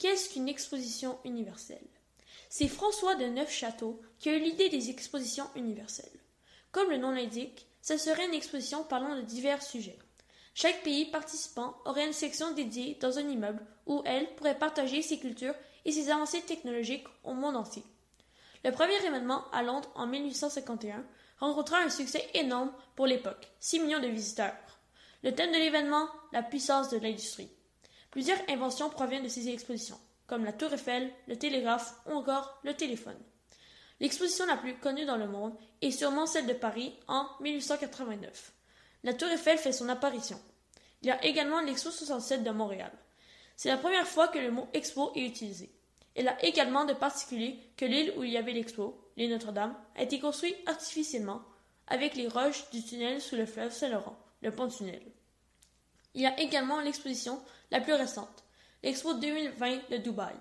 Qu'est-ce qu'une exposition universelle? C'est François de Neufchâteau qui a eu l'idée des expositions universelles. Comme le nom l'indique, ce serait une exposition parlant de divers sujets. Chaque pays participant aurait une section dédiée dans un immeuble où elle pourrait partager ses cultures et ses avancées technologiques au monde entier. Le premier événement à Londres en 1851 rencontra un succès énorme pour l'époque, 6 millions de visiteurs. Le thème de l'événement, la puissance de l'industrie. Plusieurs inventions proviennent de ces expositions, comme la tour Eiffel, le télégraphe ou encore le téléphone. L'exposition la plus connue dans le monde est sûrement celle de Paris en 1889. La tour Eiffel fait son apparition. Il y a également l'Expo 67 de Montréal. C'est la première fois que le mot expo est utilisé. Il a également de particulier que l'île où il y avait l'expo, l'île Notre-Dame, a été construite artificiellement avec les roches du tunnel sous le fleuve Saint-Laurent, le pont-tunnel. Il y a également l'exposition la plus récente, l'Expo 2020 de Dubaï.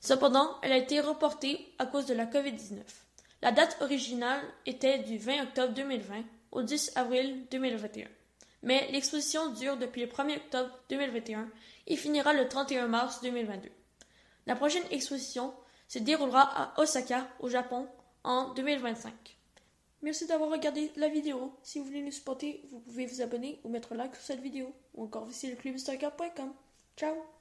Cependant, elle a été reportée à cause de la COVID-19. La date originale était du 20 octobre 2020 au 10 avril 2021. Mais l'exposition dure depuis le 1er octobre 2021 et finira le 31 mars 2022. La prochaine exposition se déroulera à Osaka, au Japon, en 2025. Merci d'avoir regardé la vidéo. Si vous voulez nous supporter, vous pouvez vous abonner ou mettre like sur cette vidéo, ou encore visiter le. Ciao